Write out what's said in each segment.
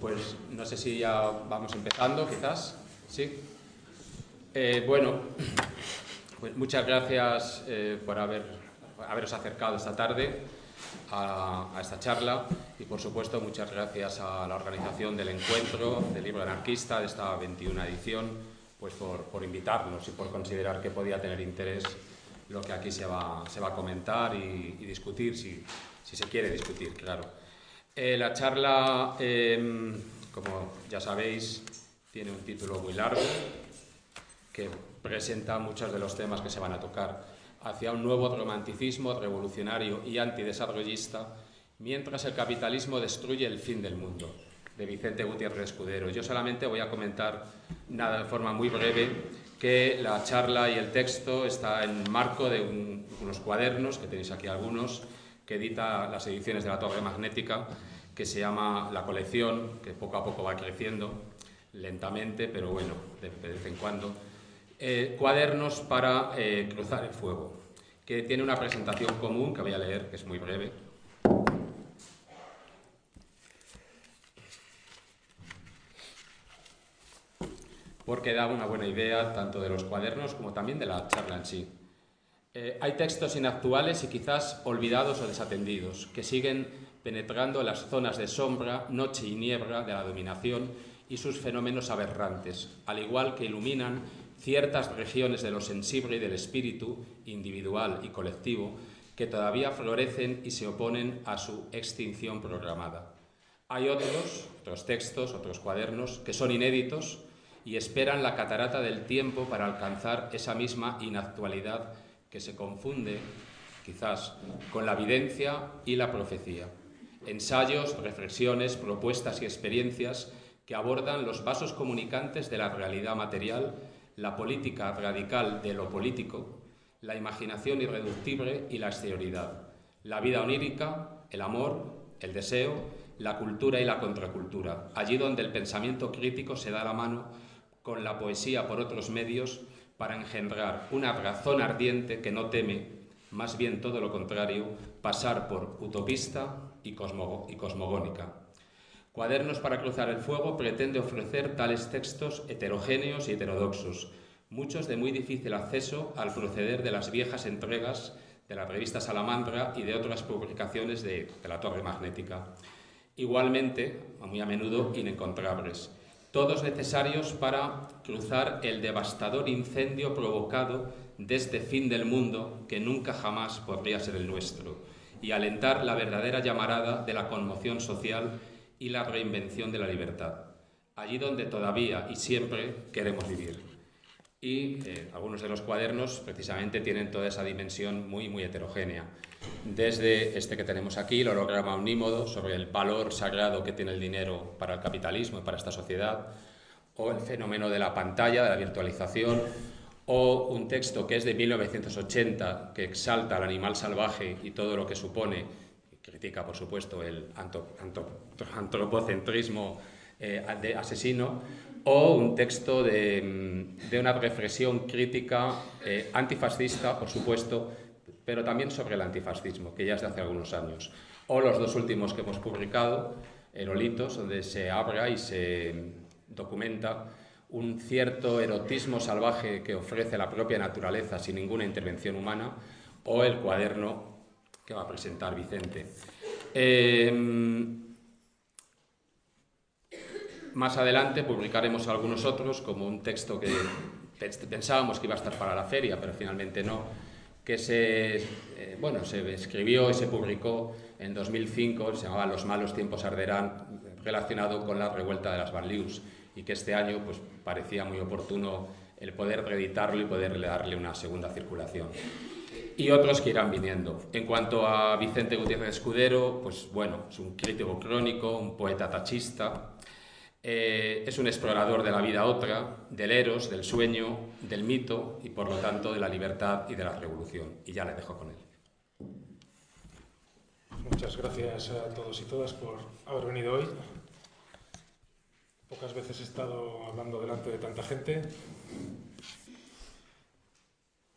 Pues no sé si ya vamos empezando, quizás. Sí. Eh, bueno, pues muchas gracias eh, por haber, haberos acercado esta tarde a, esta charla y, por supuesto, muchas gracias a la organización del encuentro del libro anarquista de esta 21 edición pues por, invitarnos y por considerar que podía tener interés lo que aquí se va, se va a comentar y, discutir, si se quiere discutir, claro. Eh, la charla, em, como ya sabéis, tiene un título muy largo que presenta muchos de los temas que se van a tocar hacia un nuevo romanticismo revolucionario y antidesarrollista mientras el capitalismo destruye el fin del mundo, de Vicente Gutiérrez Escudero. Yo solamente voy a comentar nada de forma muy breve que la charla y el texto está en marco de unos cuadernos, que tenéis aquí algunos, que edita las ediciones de la Torre Magnética, que se llama La colección, que poco a poco va creciendo, lentamente, pero bueno, de, vez en cuando. Eh, cuadernos para eh, cruzar el fuego, que tiene una presentación común que voy a leer, que es muy breve. porque da una buena idea tanto de los cuadernos como también de la charla en sí. Eh, hay textos inactuales y quizás olvidados o desatendidos, que siguen penetrando las zonas de sombra, noche y niebla de la dominación y sus fenómenos aberrantes, al igual que iluminan ciertas regiones de lo sensible y del espíritu, individual y colectivo, que todavía florecen y se oponen a su extinción programada. Hay otros, otros textos, otros cuadernos, que son inéditos y esperan la catarata del tiempo para alcanzar esa misma inactualidad que se confunde, quizás, con la evidencia y la profecía. Ensayos, reflexiones, propuestas y experiencias que abordan los vasos comunicantes de la realidad material, la política radical de lo político, la imaginación irreductible y la exterioridad, la vida onírica, el amor, el deseo, la cultura y la contracultura, allí donde el pensamiento crítico se da la mano con la poesía por otros medios para engendrar una razón ardiente que no teme, más bien todo lo contrario, pasar por utopista y, cosmogónica. Cuadernos para cruzar el fuego pretende ofrecer tales textos heterogéneos y heterodoxos, muchos de muy difícil acceso al proceder de las viejas entregas de la revista Salamandra y de otras publicaciones de, la Torre Magnética. Igualmente, muy a menudo, inencontrables todos necesarios para cruzar el devastador incendio provocado desde fin del mundo que nunca jamás podría ser el nuestro, y alentar la verdadera llamarada de la conmoción social y la reinvención de la libertad, allí donde todavía y siempre queremos vivir y eh, algunos de los cuadernos precisamente tienen toda esa dimensión muy, muy heterogénea. Desde este que tenemos aquí, el holograma omnímodo, sobre el valor sagrado que tiene el dinero para el capitalismo y para esta sociedad, o el fenómeno de la pantalla, de la virtualización, o un texto que es de 1980, que exalta al animal salvaje y todo lo que supone, critica por supuesto el antropocentrismo eh, de asesino, o un texto de, una reflexión crítica eh, antifascista, por supuesto, pero también sobre el antifascismo, que ya es de hace algunos años. O los dos últimos que hemos publicado, Erolitos, donde se abra y se documenta un cierto erotismo salvaje que ofrece la propia naturaleza sin ninguna intervención humana, o el cuaderno que va a presentar Vicente. Eh, más adelante publicaremos algunos otros, como un texto que pensábamos que iba a estar para la feria, pero finalmente no, que se, eh, bueno, se escribió y se publicó en 2005, se llamaba Los malos tiempos arderán, relacionado con la revuelta de las Banlieues, y que este año pues, parecía muy oportuno el poder reeditarlo y poder darle una segunda circulación. Y otros que irán viniendo. En cuanto a Vicente Gutiérrez Escudero, pues bueno, es un crítico crónico, un poeta tachista, eh, es un explorador de la vida otra, del eros, del sueño, del mito y por lo tanto de la libertad y de la revolución. Y ya le dejo con él. Muchas gracias a todos y todas por haber venido hoy. Pocas veces he estado hablando delante de tanta gente.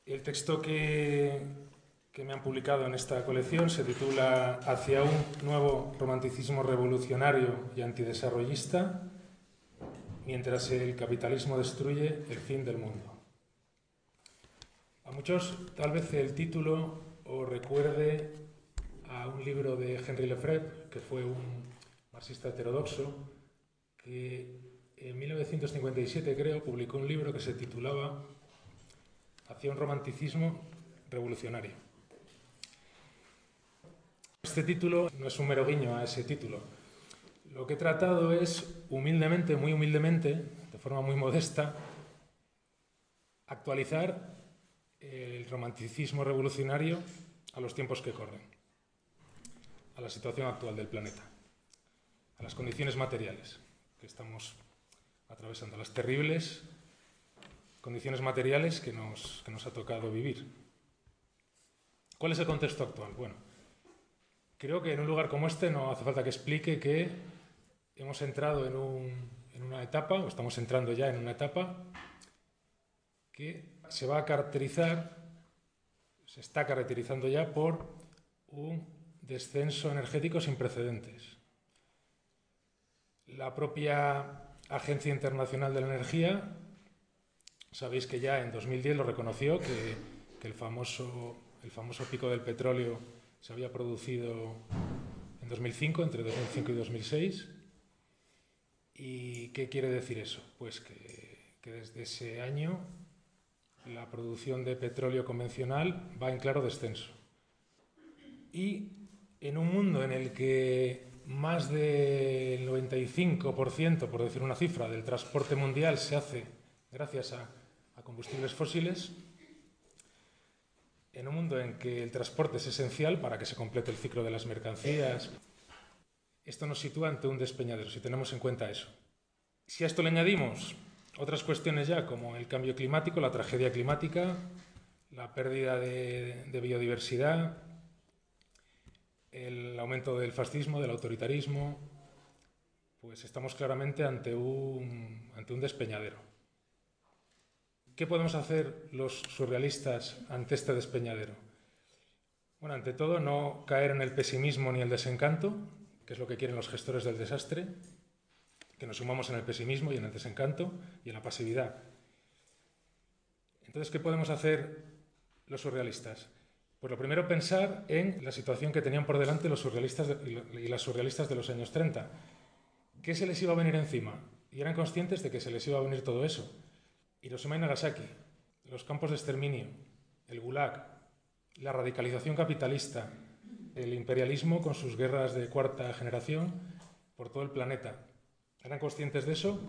El texto que, que me han publicado en esta colección se titula Hacia un nuevo romanticismo revolucionario y antidesarrollista, mientras el capitalismo destruye el fin del mundo. A muchos tal vez el título os recuerde a un libro de Henry Lefebvre, que fue un marxista heterodoxo, que en 1957 creo publicó un libro que se titulaba Hacia un romanticismo revolucionario. Este título no es un mero guiño a ese título. Lo que he tratado es, humildemente, muy humildemente, de forma muy modesta, actualizar el romanticismo revolucionario a los tiempos que corren, a la situación actual del planeta, a las condiciones materiales que estamos atravesando, las terribles condiciones materiales que nos, que nos ha tocado vivir. ¿Cuál es el contexto actual? Bueno, Creo que en un lugar como este no hace falta que explique que hemos entrado en, un, en una etapa, o estamos entrando ya en una etapa, que se va a caracterizar, se está caracterizando ya por un descenso energético sin precedentes. La propia Agencia Internacional de la Energía, sabéis que ya en 2010 lo reconoció, que, que el, famoso, el famoso pico del petróleo se había producido en 2005, entre 2005 y 2006. ¿Y qué quiere decir eso? Pues que, desde ese año la producción de petróleo convencional va en claro descenso. Y en un mundo en el que más del 95%, por decir una cifra, del transporte mundial se hace gracias a, a combustibles fósiles, en un mundo en que el transporte es esencial para que se complete el ciclo de las mercancías, esto nos sitúa ante un despeñadero, si tenemos en cuenta eso. Si a esto le añadimos otras cuestiones ya, como el cambio climático, la tragedia climática, la pérdida de, biodiversidad, el aumento del fascismo, del autoritarismo, pues estamos claramente ante un, ante un despeñadero. ¿Qué podemos hacer los surrealistas ante este despeñadero? Bueno, ante todo, no caer en el pesimismo ni el desencanto, que es lo que quieren los gestores del desastre, que nos sumamos en el pesimismo y en el desencanto y en la pasividad. Entonces, ¿qué podemos hacer los surrealistas? Pues lo primero, pensar en la situación que tenían por delante los surrealistas y las surrealistas de los años 30. ¿Qué se les iba a venir encima? Y eran conscientes de que se les iba a venir todo eso. Hiroshima y Nagasaki, los campos de exterminio, el Gulag, la radicalización capitalista, el imperialismo con sus guerras de cuarta generación por todo el planeta. Eran conscientes de eso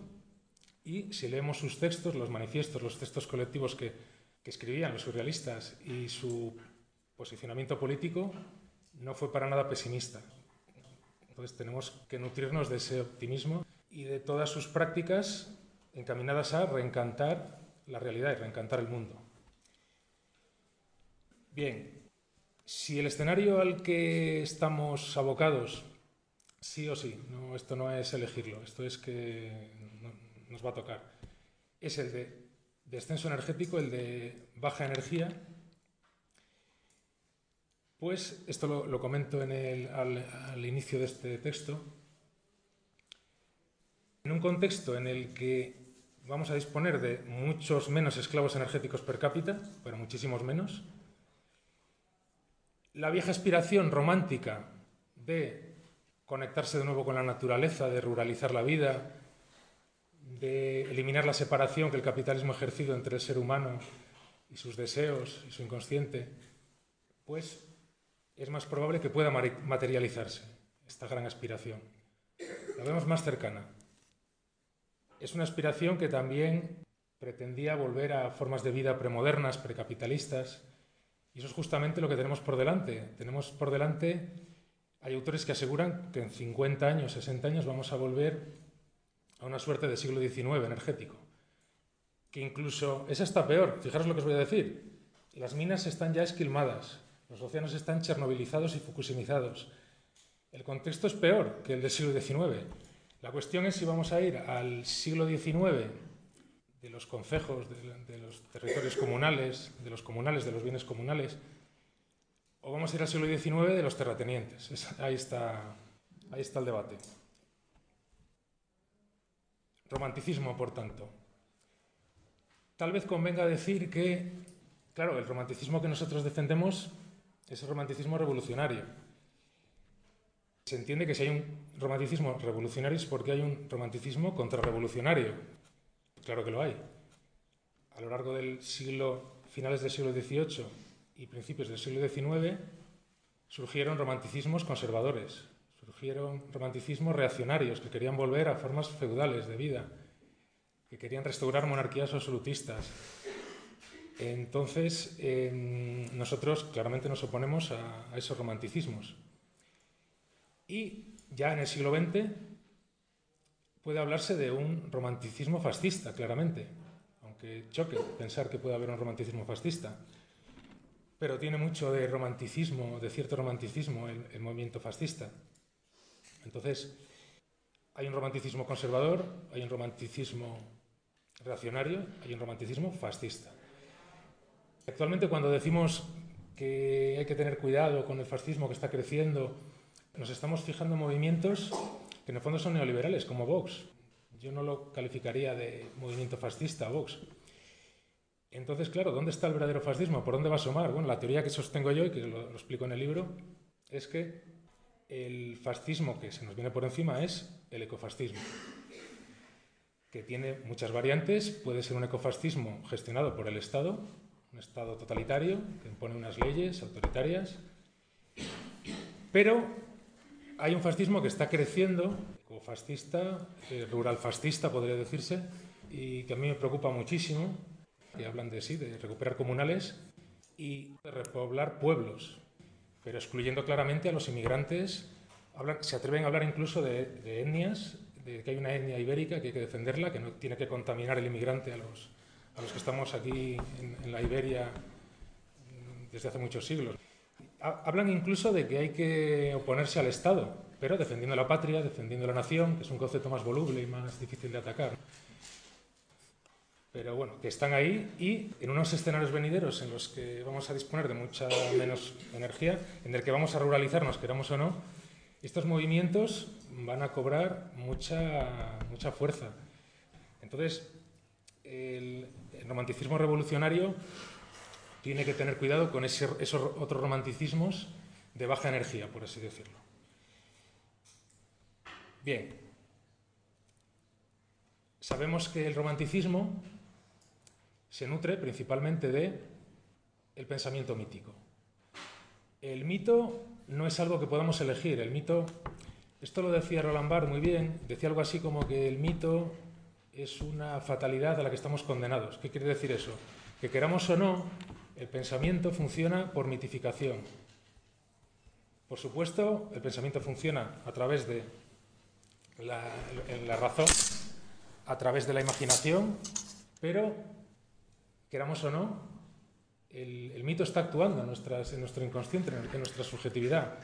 y si leemos sus textos, los manifiestos, los textos colectivos que, que escribían los surrealistas y su posicionamiento político, no fue para nada pesimista. Entonces tenemos que nutrirnos de ese optimismo y de todas sus prácticas encaminadas a reencantar la realidad y reencantar el mundo. Bien, si el escenario al que estamos abocados, sí o sí, no, esto no es elegirlo, esto es que no, nos va a tocar, es el de descenso energético, el de baja energía, pues esto lo, comento en el, al inicio de este texto, en un contexto en el que vamos a disponer de muchos menos esclavos energéticos per cápita, pero muchísimos menos. La vieja aspiración romántica de conectarse de nuevo con la naturaleza, de ruralizar la vida, de eliminar la separación que el capitalismo ha ejercido entre el ser humano y sus deseos y su inconsciente, pues es más probable que pueda materializarse esta gran aspiración. La vemos más cercana. Es una aspiración que también pretendía volver a formas de vida premodernas, precapitalistas, y eso es justamente lo que tenemos por delante. Tenemos por delante, hay autores que aseguran que en 50 años, 60 años vamos a volver a una suerte de siglo XIX energético, que incluso es hasta peor. Fijaros lo que os voy a decir. Las minas están ya esquilmadas, los océanos están chernovilizados y fukusimizados. El contexto es peor que el del siglo XIX. La cuestión es si vamos a ir al siglo XIX de los concejos, de, los territorios comunales, de los comunales, de los bienes comunales, o vamos a ir al siglo XIX de los terratenientes. ahí, está, ahí está el debate. Romanticismo, por tanto. Tal vez convenga decir que, claro, el romanticismo que nosotros defendemos es el romanticismo revolucionario. Se entiende que si hay un romanticismo revolucionario es porque hay un romanticismo contrarrevolucionario. Claro que lo hay. A lo largo del siglo, finales del siglo XVIII y principios del siglo XIX, surgieron romanticismos conservadores, surgieron romanticismos reaccionarios que querían volver a formas feudales de vida, que querían restaurar monarquías absolutistas. Entonces, nosotros claramente nos oponemos a, a, esos romanticismos. Y ya en el siglo XX puede hablarse de un romanticismo fascista, claramente, aunque choque pensar que puede haber un romanticismo fascista. Pero tiene mucho de romanticismo, de cierto romanticismo, el, el movimiento fascista. Entonces, hay un romanticismo conservador, hay un romanticismo reaccionario, hay un romanticismo fascista. Actualmente cuando decimos que hay que tener cuidado con el fascismo que está creciendo, nos estamos fijando en movimientos que en el fondo son neoliberales, como Vox. Yo no lo calificaría de movimiento fascista, Vox. Entonces, claro, ¿dónde está el verdadero fascismo? ¿Por dónde va a asomar? Bueno, la teoría que sostengo yo y que lo, lo explico en el libro es que el fascismo que se nos viene por encima es el ecofascismo, que tiene muchas variantes. Puede ser un ecofascismo gestionado por el Estado, un Estado totalitario que impone unas leyes autoritarias, pero hay un fascismo que está creciendo, ecofascista, eh, rural fascista podría decirse, y que a mí me preocupa muchísimo, que hablan de sí, de recuperar comunales y de repoblar pueblos, pero excluyendo claramente a los inmigrantes. Hablan, se atreven a hablar incluso de, etnias, de que hay una etnia ibérica que hay que defenderla, que no tiene que contaminar el inmigrante a los, a los que estamos aquí en, la Iberia desde hace muchos siglos. Hablan incluso de que hay que oponerse al Estado, pero defendiendo la patria, defendiendo la nación, que es un concepto más voluble y más difícil de atacar pero bueno, que están ahí y en unos escenarios venideros en los que vamos a disponer de mucha menos energía, en el que vamos a ruralizarnos, queramos o no, estos movimientos van a cobrar mucha, mucha fuerza. Entonces, el, el romanticismo revolucionario tiene que tener cuidado con esos otros romanticismos de baja energía, por así decirlo. Bien, sabemos que el romanticismo se nutre principalmente de el pensamiento mítico. El mito no es algo que podamos elegir, el mito, esto lo decía Roland Barthes muy bien, decía algo así como que el mito es una fatalidad a la que estamos condenados. ¿Qué quiere decir eso? Que queramos o no, el pensamiento funciona por mitificación. Por supuesto, el pensamiento funciona a través de la, razón, a través de la imaginación, pero queramos o no, el, mito está actuando en, en nuestro inconsciente, en, en nuestra subjetividad.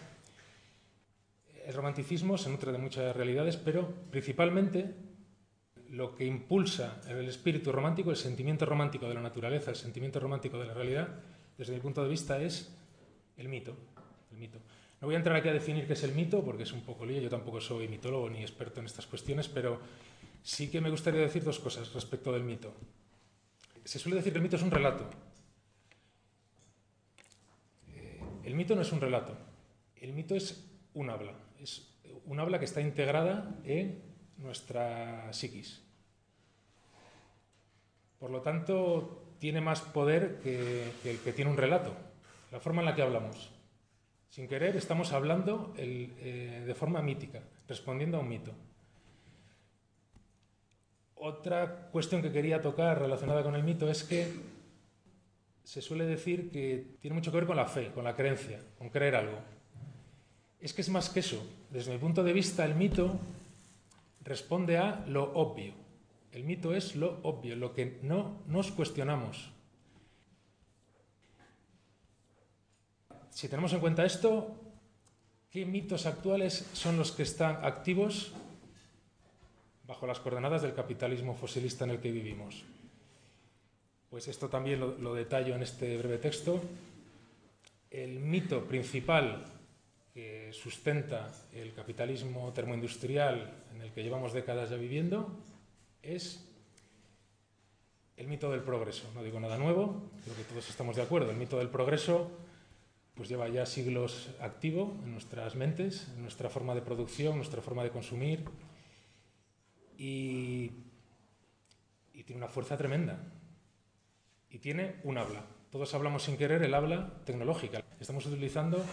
El romanticismo se nutre de muchas realidades, pero principalmente lo que impulsa el espíritu romántico, el sentimiento romántico de la naturaleza, el sentimiento romántico de la realidad, desde mi punto de vista es el mito. El mito. No voy a entrar aquí a definir qué es el mito, porque es un poco lío, yo tampoco soy mitólogo ni experto en estas cuestiones, pero sí que me gustaría decir dos cosas respecto del mito se suele decir que el mito es un relato. Eh, el mito no es un relato, el mito es un habla, es un habla que está integrada en nuestra psiquis. Por lo tanto, tiene más poder que, el que tiene un relato, la forma en la que hablamos. Sin querer, estamos hablando eh, de forma mítica, respondiendo a un mito. Otra cuestión que quería tocar relacionada con el mito es que se suele decir que tiene mucho que ver con la fe, con la creencia, con creer algo. Es que es más que eso. Desde mi punto de vista, el mito responde a lo obvio. El mito es lo obvio, lo que no nos cuestionamos. Si tenemos en cuenta esto, ¿qué mitos actuales son los que están activos bajo las coordenadas del capitalismo fosilista en el que vivimos. Pues esto también lo, lo detallo en este breve texto. el mito principal que sustenta el capitalismo termoindustrial en el que llevamos décadas ya viviendo es el mito del progreso. No digo nada nuevo, creo que todos estamos de acuerdo. El mito del progreso pues lleva ya siglos activo en nuestras mentes, en nuestra forma de producción, nuestra forma de consumir y, y tiene una fuerza tremenda. Y tiene un habla. Todos hablamos sin querer el habla tecnológica. Estamos utilizando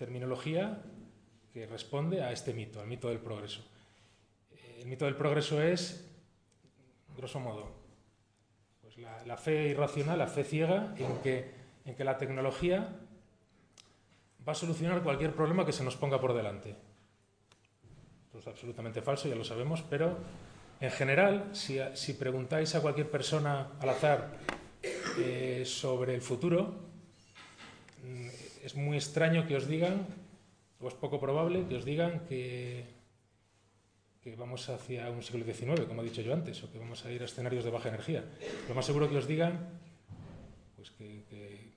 terminología que responde a este mito, al mito del progreso. El mito del progreso es, grosso modo, pues la, fe irracional, la fe ciega en que, en que la tecnología va a solucionar cualquier problema que se nos ponga por delante. Esto es absolutamente falso, ya lo sabemos, pero en general, si, preguntáis a cualquier persona al azar eh, sobre el futuro, es muy extraño que os digan, o es poco probable que os digan que, vamos hacia un siglo XIX, como he dicho yo antes, o que vamos a ir a escenarios de baja energía. Lo más seguro que os digan pues que,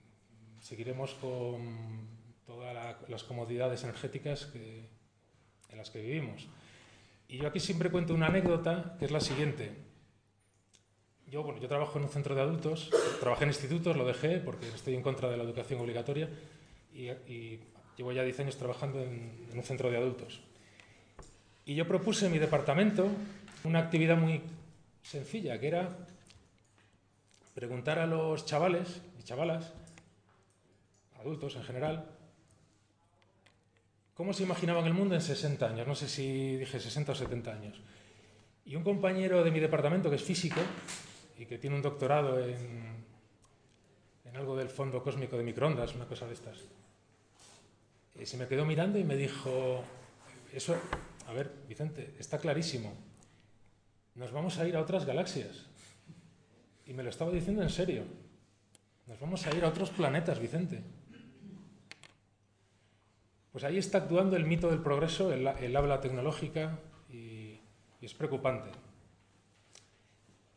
seguiremos con todas la, las comodidades energéticas en las que vivimos. Y yo aquí siempre cuento una anécdota que es la siguiente. Yo, bueno, yo trabajo en un centro de adultos, trabajé en institutos, lo dejé porque estoy en contra de la educación obligatoria y, llevo ya 10 años trabajando en un centro de adultos. Y yo propuse en mi departamento una actividad muy sencilla, que era preguntar a los chavales y chavalas, adultos en general, cómo se imaginaban el mundo en 60 años, no sé si dije 60 o 70 años. Y un compañero de mi departamento, que es físico y que tiene un doctorado en, en algo del fondo cósmico de microondas, una cosa de estas, eh, se me quedó mirando y me dijo, eso, a ver, Vicente, está clarísimo, nos vamos a ir a otras galaxias. Y me lo estaba diciendo en serio, nos vamos a ir a otros planetas, Vicente. Pues ahí está actuando el mito del progreso, el, el habla tecnológica, y, y es preocupante.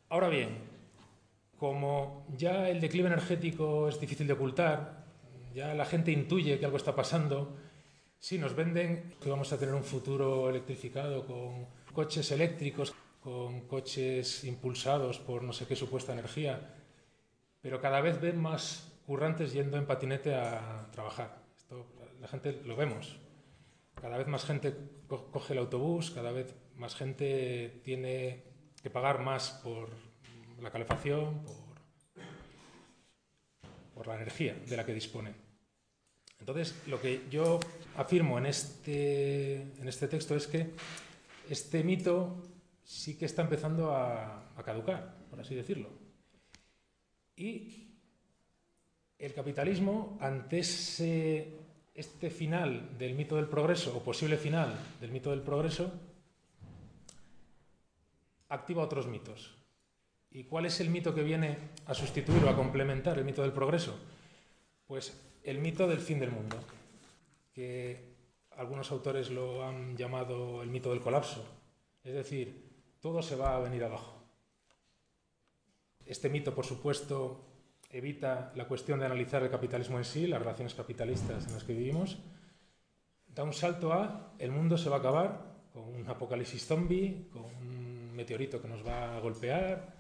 Ahora bien, como ya el declive energético es difícil de ocultar, ya la gente intuye que algo está pasando, sí, nos venden que vamos a tener un futuro electrificado con coches eléctricos, con coches impulsados por no sé qué supuesta energía, pero cada vez ven más currantes yendo en patinete a trabajar. Esto la gente lo vemos. Cada vez más gente co coge el autobús, cada vez más gente tiene que pagar más por la calefacción, por, la energía de la que dispone. Entonces, lo que yo afirmo en este, en este texto es que este mito sí que está empezando a, caducar, por así decirlo. Y el capitalismo, ante este final del mito del progreso, o posible final del mito del progreso, activa otros mitos. ¿Y cuál es el mito que viene a sustituir o a complementar el mito del progreso? Pues el mito del fin del mundo, que algunos autores lo han llamado el mito del colapso. Es decir, todo se va a venir abajo. Este mito, por supuesto, evita la cuestión de analizar el capitalismo en sí, las relaciones capitalistas en las que vivimos, da un salto a el mundo se va a acabar con un apocalipsis zombie, con un meteorito que nos va a golpear,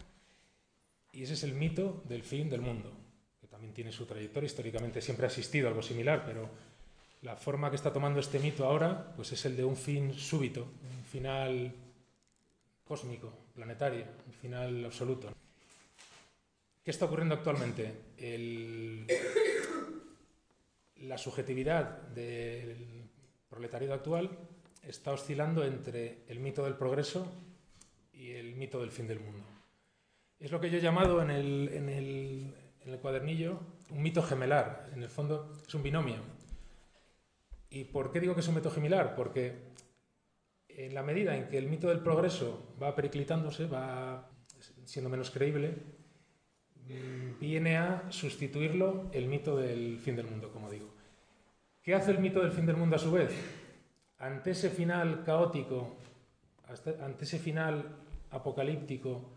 y ese es el mito del fin del mundo, que también tiene su trayectoria, históricamente siempre ha existido algo similar, pero la forma que está tomando este mito ahora pues es el de un fin súbito, un final cósmico, planetario, un final absoluto. ¿Qué está ocurriendo actualmente? El, la subjetividad del proletariado actual está oscilando entre el mito del progreso y el mito del fin del mundo. Es lo que yo he llamado en el, en el, en el cuadernillo un mito gemelar. En el fondo es un binomio. ¿Y por qué digo que es un mito gemelar? Porque en la medida en que el mito del progreso va periclitándose, va siendo menos creíble, viene a sustituirlo el mito del fin del mundo, como digo. ¿Qué hace el mito del fin del mundo a su vez? Ante ese final caótico, ante ese final apocalíptico,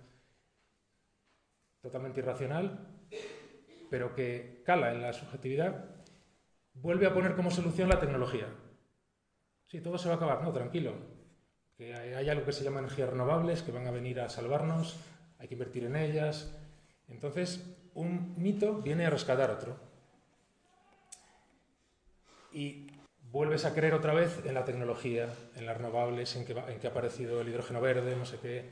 totalmente irracional, pero que cala en la subjetividad, vuelve a poner como solución la tecnología. Sí, todo se va a acabar, no, tranquilo. Que hay algo que se llama energías renovables que van a venir a salvarnos, hay que invertir en ellas. Entonces, un mito viene a rescatar otro. Y vuelves a creer otra vez en la tecnología, en las renovables, en que, ha aparecido el hidrógeno verde, no sé qué.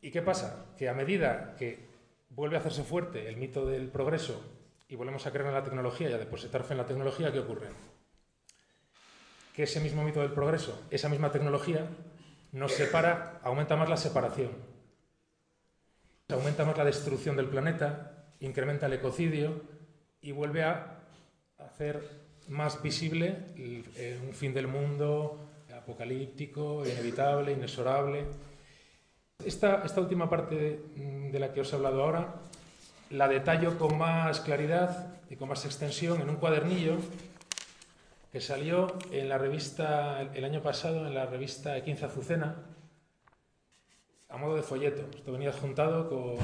¿Y qué pasa? Que a medida que vuelve a hacerse fuerte el mito del progreso y volvemos a creer en la tecnología y a depositar fe en la tecnología, ¿qué ocurre? Que ese mismo mito del progreso, esa misma tecnología, nos separa, aumenta más la separación, aumenta más la destrucción del planeta, incrementa el ecocidio y vuelve a hacer más visible eh, un fin del mundo apocalíptico, inevitable, inexorable. Esta, esta última parte de la que os he hablado ahora la detallo con más claridad y con más extensión en un cuadernillo que salió en la revista el año pasado, en la revista 15 Azucena, a modo de folleto. Esto venía adjuntado con,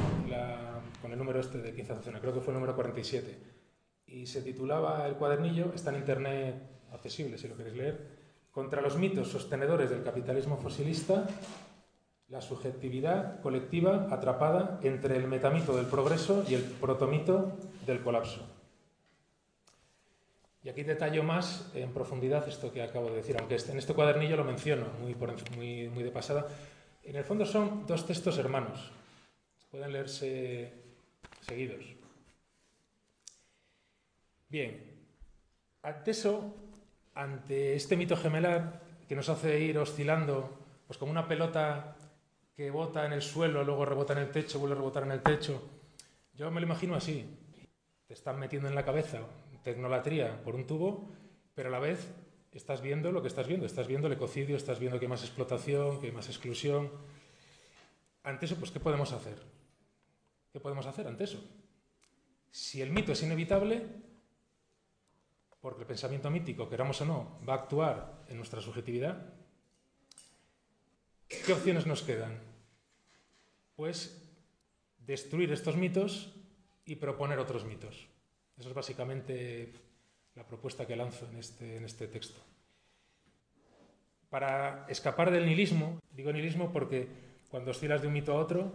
con el número este de 15 Azucena, creo que fue el número 47. Y se titulaba el cuadernillo, está en internet accesible si lo queréis leer, Contra los mitos sostenedores del capitalismo fosilista la subjetividad colectiva atrapada entre el metamito del progreso y el protomito del colapso. Y aquí detallo más en profundidad esto que acabo de decir, aunque este, en este cuadernillo lo menciono muy, muy, muy de pasada. En el fondo son dos textos hermanos, pueden leerse seguidos. Bien, ante eso, ante este mito gemelar que nos hace ir oscilando, pues como una pelota que bota en el suelo, luego rebota en el techo, vuelve a rebotar en el techo. Yo me lo imagino así. Te están metiendo en la cabeza tecnolatría por un tubo, pero a la vez estás viendo lo que estás viendo. Estás viendo el ecocidio, estás viendo que hay más explotación, que hay más exclusión. Ante eso, pues, ¿qué podemos hacer? ¿Qué podemos hacer ante eso? Si el mito es inevitable, porque el pensamiento mítico, queramos o no, va a actuar en nuestra subjetividad, ¿qué opciones nos quedan? pues destruir estos mitos y proponer otros mitos. Esa es básicamente la propuesta que lanzo en este, en este texto. Para escapar del nihilismo, digo nihilismo porque cuando oscilas de un mito a otro,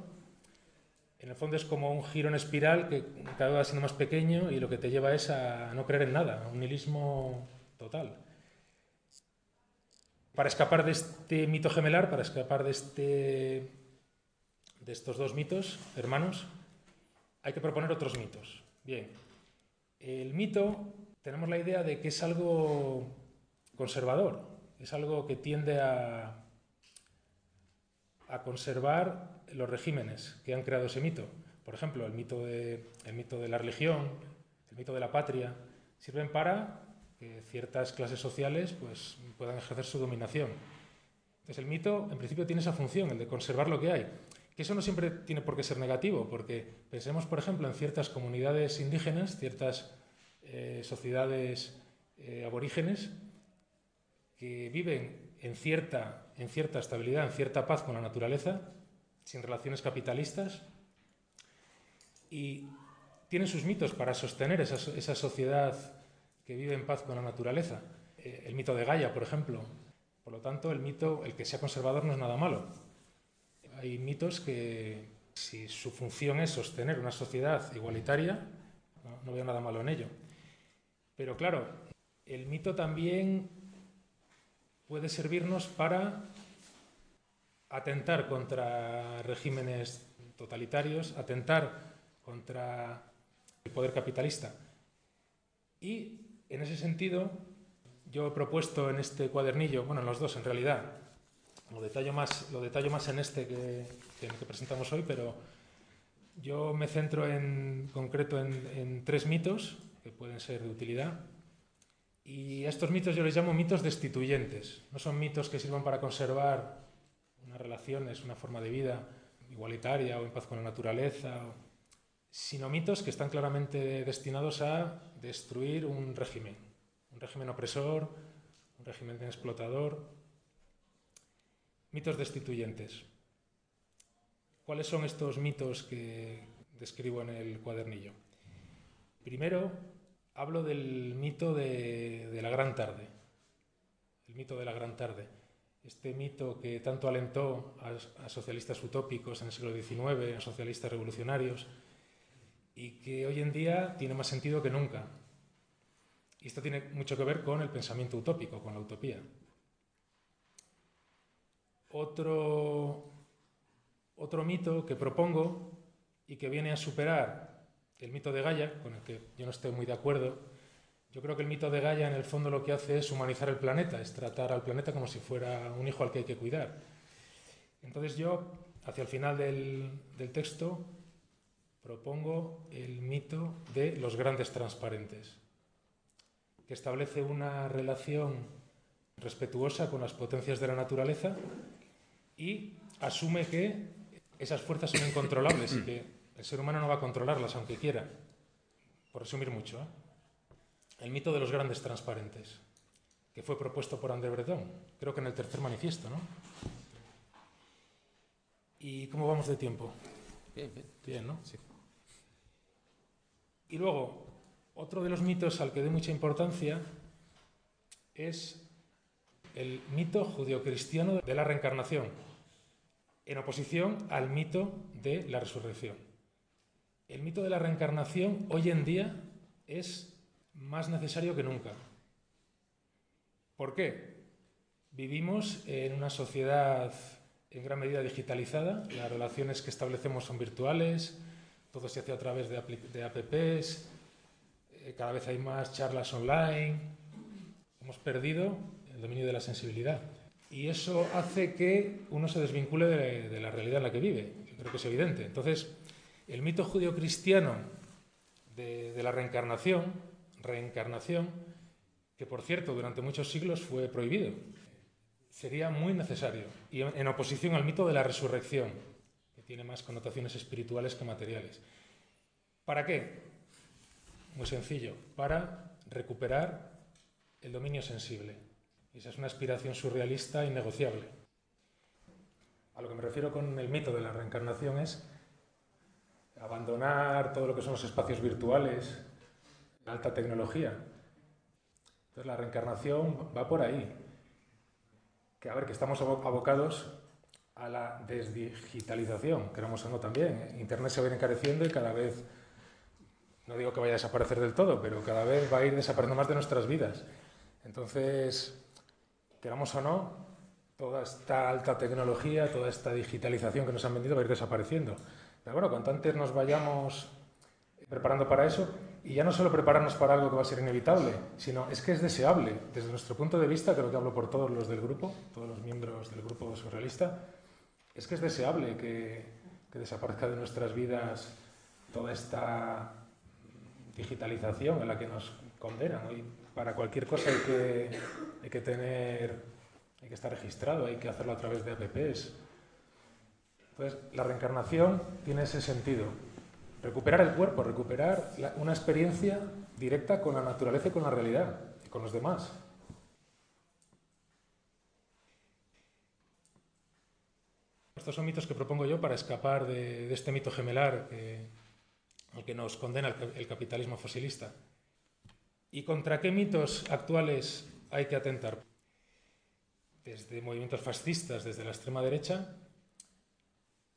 en el fondo es como un giro en espiral que cada vez va siendo más pequeño y lo que te lleva es a no creer en nada, a un nihilismo total. Para escapar de este mito gemelar, para escapar de este de estos dos mitos, hermanos, hay que proponer otros mitos. Bien, el mito tenemos la idea de que es algo conservador, es algo que tiende a, a conservar los regímenes que han creado ese mito. Por ejemplo, el mito, de, el mito de la religión, el mito de la patria, sirven para que ciertas clases sociales pues, puedan ejercer su dominación. Entonces el mito en principio tiene esa función, el de conservar lo que hay. Que eso no siempre tiene por qué ser negativo, porque pensemos, por ejemplo, en ciertas comunidades indígenas, ciertas eh, sociedades eh, aborígenes, que viven en cierta, en cierta estabilidad, en cierta paz con la naturaleza, sin relaciones capitalistas, y tienen sus mitos para sostener esa, esa sociedad que vive en paz con la naturaleza. Eh, el mito de Gaia, por ejemplo. Por lo tanto, el mito, el que sea conservador, no es nada malo hay mitos que si su función es sostener una sociedad igualitaria, no, veo nada malo en ello. Pero claro, el mito también puede servirnos para atentar contra regímenes totalitarios, atentar contra el poder capitalista. Y en ese sentido, yo he propuesto en este cuadernillo, bueno, en los dos en realidad, lo detallo más, lo detallo más en este que, que, que presentamos hoy, pero yo me centro en concreto en, en, tres mitos que pueden ser de utilidad. Y estos mitos yo les llamo mitos destituyentes. No son mitos que sirvan para conservar unas relaciones, una forma de vida igualitaria o en paz con la naturaleza, sino mitos que están claramente destinados a destruir un régimen, un régimen opresor, un régimen explotador, Mitos destituyentes. ¿Cuáles son estos mitos que describo en el cuadernillo? Primero, hablo del mito de, la gran tarde, el mito de la gran tarde este mito que tanto alentó a, a, socialistas utópicos en el siglo XIX, a socialistas revolucionarios, y que hoy en día tiene más sentido que nunca. Y esto tiene mucho que ver con el pensamiento utópico, con la utopía. Otro, otro mito que propongo y que viene a superar el mito de Gaia, con el que yo no estoy muy de acuerdo, yo creo que el mito de Gaia en el fondo lo que hace es humanizar el planeta, es tratar al planeta como si fuera un hijo al que hay que cuidar. Entonces yo, hacia el final del, del texto, propongo el mito de los grandes transparentes, que establece una relación respetuosa con las potencias de la naturaleza y asume que esas fuerzas son incontrolables y que el ser humano no va a controlarlas aunque quiera, por resumir mucho. ¿eh? El mito de los grandes transparentes, que fue propuesto por André Breton, creo que en el tercer manifiesto, ¿no? ¿Y cómo vamos de tiempo? Bien, bien. Bien, ¿no? Sí. Y luego, otro de los mitos al que doy mucha importancia es el mito judeocristiano de la reencarnación, en oposición al mito de la resurrección. El mito de la reencarnación hoy en día es más necesario que nunca. ¿Por qué? Vivimos en una sociedad en gran medida digitalizada, las relaciones que establecemos son virtuales, todo se hace a través de, de apps, eh, cada vez hay más charlas online, hemos perdido el dominio de la sensibilidad. Y eso hace que uno se desvincule de, de la realidad en la que vive, yo creo que es evidente. Entonces, el mito judío-cristiano de, de la reencarnación, reencarnación, que por cierto durante muchos siglos fue prohibido, sería muy necesario, y en oposición al mito de la resurrección, que tiene más connotaciones espirituales que materiales. ¿Para qué? Muy sencillo, para recuperar el dominio sensible. Esa es una aspiración surrealista innegociable. A lo que me refiero con el mito de la reencarnación es abandonar todo lo que son los espacios virtuales, la alta tecnología. Entonces la reencarnación va por ahí. Que a ver, que estamos abocados a la desdigitalización, queramos o no también. Internet se va a ir encareciendo y cada vez, no digo que vaya a desaparecer del todo, pero cada vez va a ir desapareciendo más de nuestras vidas. Entonces, queramos o no, toda esta alta tecnología, toda esta digitalización que nos han vendido va a ir desapareciendo. Pero bueno, cuanto antes nos vayamos preparando para eso, y ya no solo prepararnos para algo que va a ser inevitable, sino es que es deseable. Desde nuestro punto de vista, creo que hablo por todos los del grupo, todos los miembros del grupo surrealista, es que es deseable que, desaparezca de nuestras vidas toda esta digitalización en la que nos condenan. Y para cualquier cosa hay que tener, hay que estar registrado, hay que hacerlo a través de apps. Entonces, la reencarnación tiene ese sentido, recuperar el cuerpo, recuperar una experiencia directa con la naturaleza y con la realidad y con los demás. Estos son mitos que propongo yo para escapar de, este mito gemelar al que nos condena el, el capitalismo fosilista. ¿Y contra qué mitos actuales hay que atentar? Desde movimientos fascistas, desde la extrema derecha,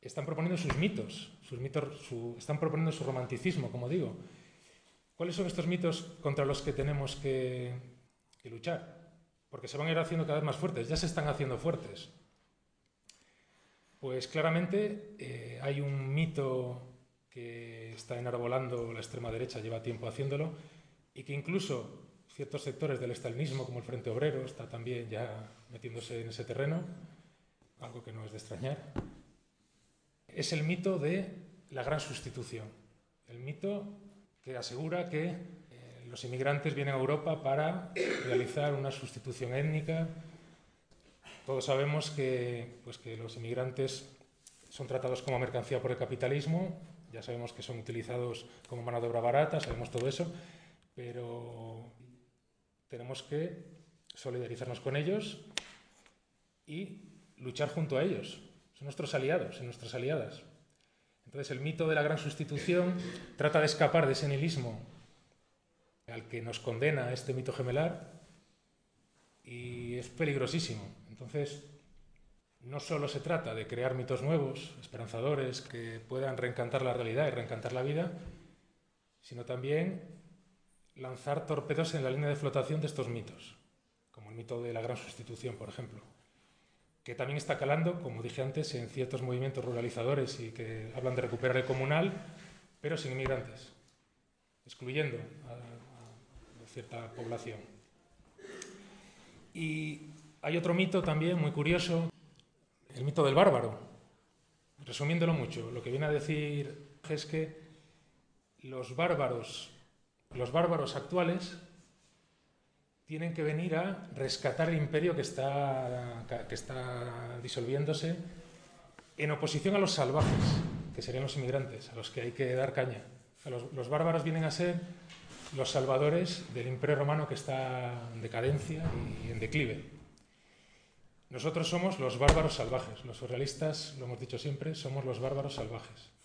están proponiendo sus mitos, sus mitos su, están proponiendo su romanticismo, como digo. ¿Cuáles son estos mitos contra los que tenemos que, que luchar? Porque se van a ir haciendo cada vez más fuertes, ya se están haciendo fuertes. Pues claramente eh, hay un mito que está enarbolando la extrema derecha, lleva tiempo haciéndolo, y que incluso ciertos sectores del estalinismo, como el Frente Obrero, está también ya metiéndose en ese terreno, algo que no es de extrañar es el mito de la gran sustitución. El mito que asegura que eh, los inmigrantes vienen a Europa para realizar una sustitución étnica. Todos sabemos que, pues, que los inmigrantes son tratados como mercancía por el capitalismo, ya sabemos que son utilizados como mano de obra barata, sabemos todo eso, pero tenemos que solidarizarnos con ellos y luchar junto a ellos, son nuestros aliados y nuestras aliadas. Entonces el mito de la gran sustitución trata de escapar de ese nihilismo al que nos condena este mito gemelar y es peligrosísimo. Entonces, no solo se trata de crear mitos nuevos, esperanzadores, que puedan reencantar la realidad y reencantar la vida, sino también lanzar torpedos en la línea de flotación de estos mitos, como el mito de la gran sustitución, por ejemplo, que también está calando, como dije antes, en ciertos movimientos ruralizadores y que hablan de recuperar el comunal, pero sin inmigrantes, excluyendo a, cierta población. Y hay otro mito también muy curioso, el mito del bárbaro. Resumiéndolo mucho, lo que viene a decir es que los bárbaros, los bárbaros actuales tienen que venir a rescatar el imperio que está, que está disolviéndose en oposición a los salvajes, que serían los inmigrantes, a los que hay que dar caña. Los, los, bárbaros vienen a ser los salvadores del imperio romano que está en decadencia y en declive. Nosotros somos los bárbaros salvajes. Los surrealistas, lo hemos dicho siempre, somos los bárbaros salvajes.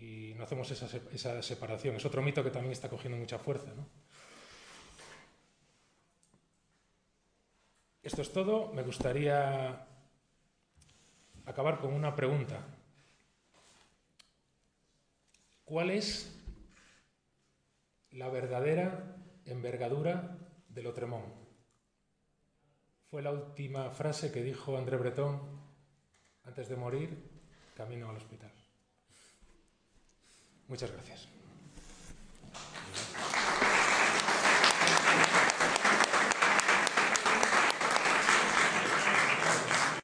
Y no hacemos esa, esa separación. Es otro mito que también está cogiendo mucha fuerza. ¿no? Esto es todo. Me gustaría acabar con una pregunta. ¿Cuál es la verdadera envergadura del Otremón? Fue la última frase que dijo André Breton antes de morir, camino al hospital. Muchas gracias.